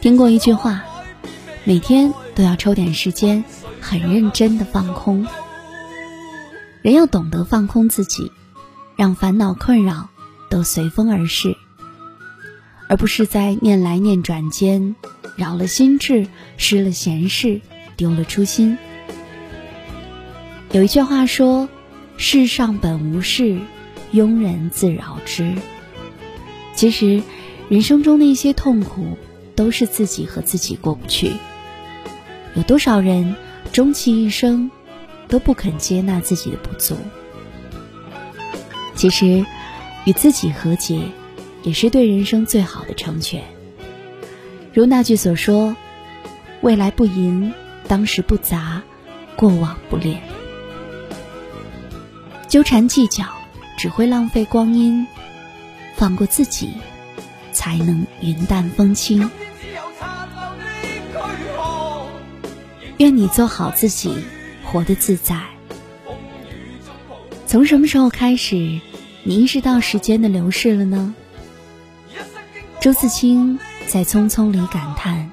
听过一句话，每天都要抽点时间，很认真的放空。人要懂得放空自己，让烦恼困扰都随风而逝，而不是在念来念转间，扰了心智，失了闲事，丢了初心。有一句话说：“世上本无事，庸人自扰之。”其实，人生中的一些痛苦。都是自己和自己过不去。有多少人终其一生都不肯接纳自己的不足？其实，与自己和解也是对人生最好的成全。如那句所说：“未来不迎，当时不杂，过往不恋。”纠缠计较只会浪费光阴，放过自己，才能云淡风轻。愿你做好自己，活得自在。从什么时候开始，你意识到时间的流逝了呢？周自清在《匆匆》里感叹：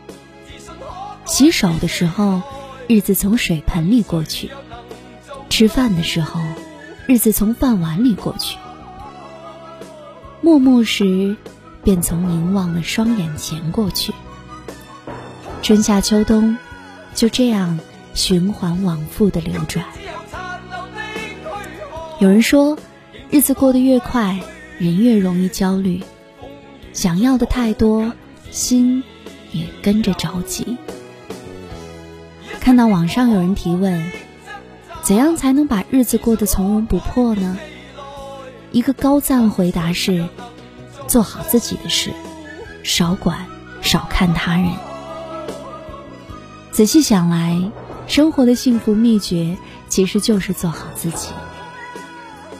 洗手的时候，日子从水盆里过去；吃饭的时候，日子从饭碗里过去；默默时，便从凝望的双眼前过去。春夏秋冬。就这样循环往复的流转。有人说，日子过得越快，人越容易焦虑，想要的太多，心也跟着着急。看到网上有人提问，怎样才能把日子过得从容不迫呢？一个高赞回答是：做好自己的事，少管，少看他人。仔细想来，生活的幸福秘诀其实就是做好自己。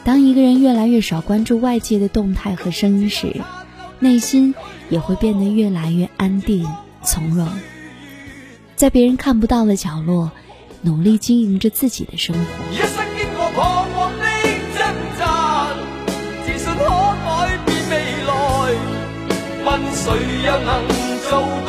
当一个人越来越少关注外界的动态和声音时，内心也会变得越来越安定从容，在别人看不到的角落，努力经营着自己的生活。谁又能做到？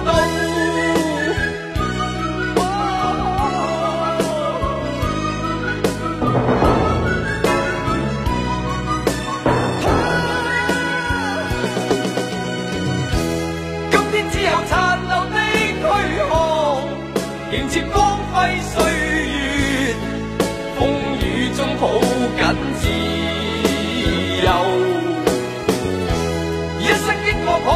接光辉岁月，风雨中抱紧自由。一生经过彷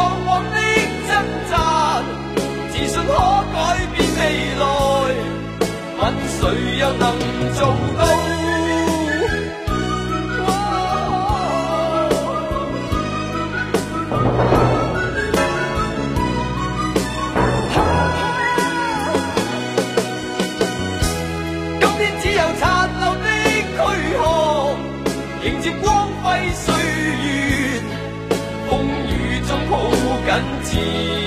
辉岁月，风雨中抱紧自。